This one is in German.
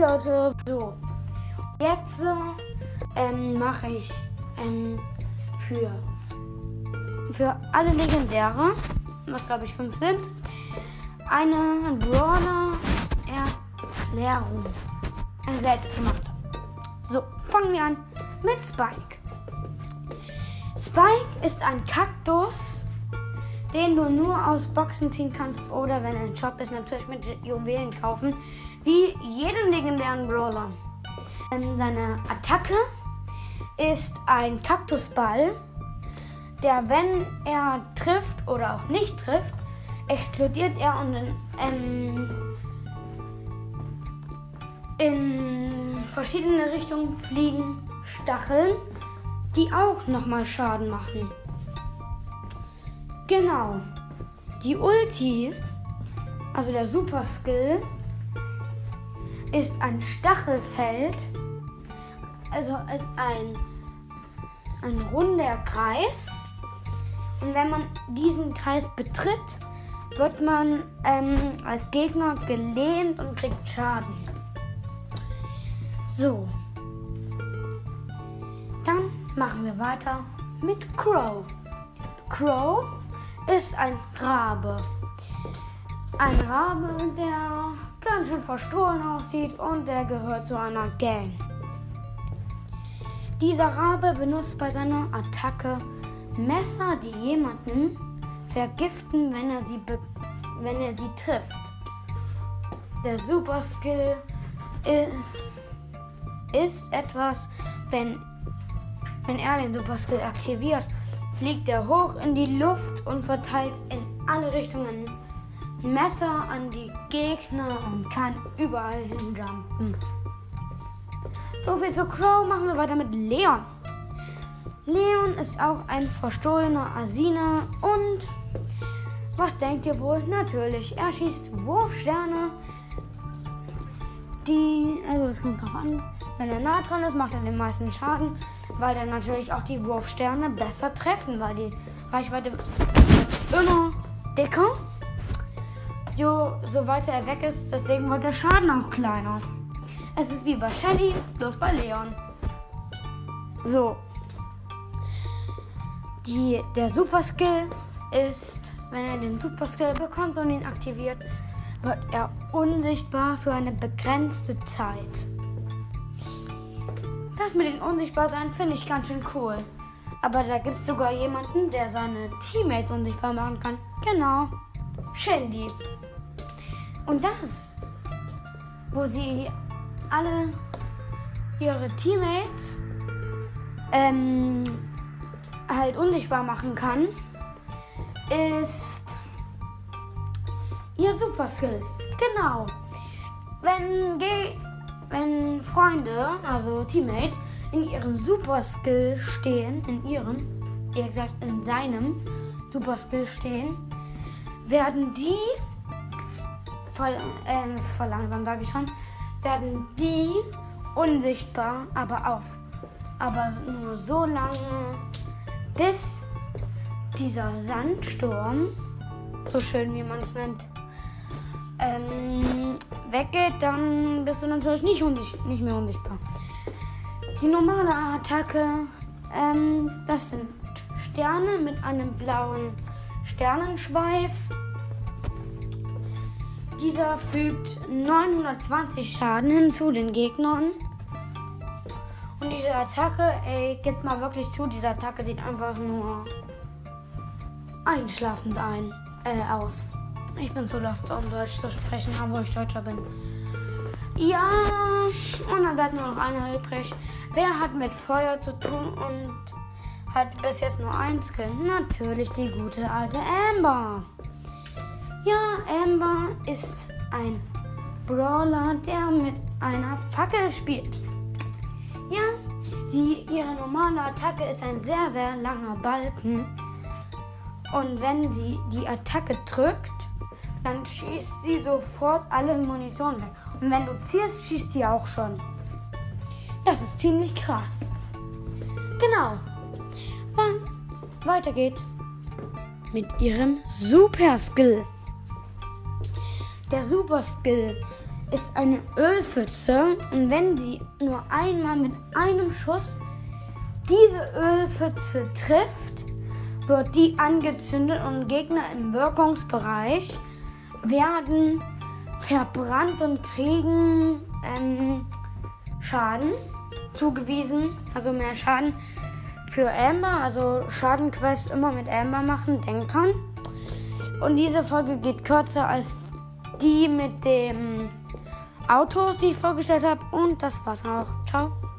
Leute, so. Jetzt ähm, mache ich ähm, für, für alle Legendäre, was glaube ich fünf sind, eine Brawler Erklärung. Eine selbstgemachte. So, fangen wir an mit Spike. Spike ist ein Kaktus, den du nur aus Boxen ziehen kannst oder wenn ein Shop ist, natürlich mit Juwelen kaufen, wie jeden legendären Brawler. Ähm, seine Attacke ist ein Kaktusball, der, wenn er trifft oder auch nicht trifft, explodiert er und in, ähm, in verschiedene Richtungen fliegen Stacheln, die auch nochmal Schaden machen. Genau. Die Ulti, also der Super Skill, ist ein Stachelfeld, also ist ein, ein runder Kreis. Und wenn man diesen Kreis betritt, wird man ähm, als Gegner gelähmt und kriegt Schaden. So. Dann machen wir weiter mit Crow. Crow ist ein Rabe. Ein Rabe, der ganz schön verstohlen aussieht und der gehört zu einer Gang. Dieser Rabe benutzt bei seiner Attacke Messer, die jemanden vergiften, wenn er sie, wenn er sie trifft. Der Super Skill ist, ist etwas, wenn, wenn er den Super Skill aktiviert, fliegt er hoch in die Luft und verteilt in alle Richtungen Messer an die Gegner und kann überall hinjumpen. So viel zu Crow, machen wir weiter mit Leon. Leon ist auch ein verstohlener Asina und was denkt ihr wohl? Natürlich, er schießt Wurfsterne. Die, also es kommt drauf an, wenn er nah dran ist, macht er den meisten Schaden, weil dann natürlich auch die Wurfsterne besser treffen, weil die Reichweite immer dicker Jo, so weiter er weg ist, deswegen wird der Schaden auch kleiner. Es ist wie bei Shelly, bloß bei Leon. So. Die, der Super Skill ist, wenn er den Super Skill bekommt und ihn aktiviert, wird er unsichtbar für eine begrenzte Zeit. Das mit dem Unsichtbarsein finde ich ganz schön cool. Aber da gibt es sogar jemanden, der seine Teammates unsichtbar machen kann. Genau. Shandy. Und das, wo sie alle ihre Teammates ähm, halt unsichtbar machen kann, ist ihr Super Skill. Genau. Wenn, wenn Freunde, also Teammates, in ihrem Super Skill stehen, in ihrem, eher gesagt in seinem Super Skill stehen, werden die voll, äh, verlangsamt, sage ich schon, werden die unsichtbar, aber auf, aber nur so lange, bis dieser Sandsturm, so schön wie man es nennt, ähm, weggeht, dann bist du natürlich nicht, nicht mehr unsichtbar. Die normale Attacke, ähm, das sind Sterne mit einem blauen Sternenschweif. Dieser fügt 920 Schaden hinzu den Gegnern. Und diese Attacke, ey, gibt mal wirklich zu, diese Attacke sieht einfach nur einschlafend ein, äh, aus. Ich bin so lost, um Deutsch zu sprechen, obwohl ich Deutscher bin. Ja, und dann bleibt nur noch einer übrig. Wer hat mit Feuer zu tun und hat bis jetzt nur eins Skin? Natürlich die gute alte Amber. Ja, Amber ist ein Brawler, der mit einer Fackel spielt. Ja, sie, ihre normale Attacke ist ein sehr, sehr langer Balken. Und wenn sie die Attacke drückt, dann schießt sie sofort alle Munition weg. Und wenn du ziehst, schießt sie auch schon. Das ist ziemlich krass. Genau. Weiter geht's mit ihrem Super Skill. Der Super Skill ist eine Ölpfütze und wenn sie nur einmal mit einem Schuss diese Ölpfütze trifft, wird die angezündet und Gegner im Wirkungsbereich werden verbrannt und kriegen ähm, Schaden zugewiesen, also mehr Schaden für Amber, also Schadenquest immer mit Amber machen, denk dran. Und diese Folge geht kürzer als die mit dem Autos, die ich vorgestellt habe. Und das war's auch. Ciao.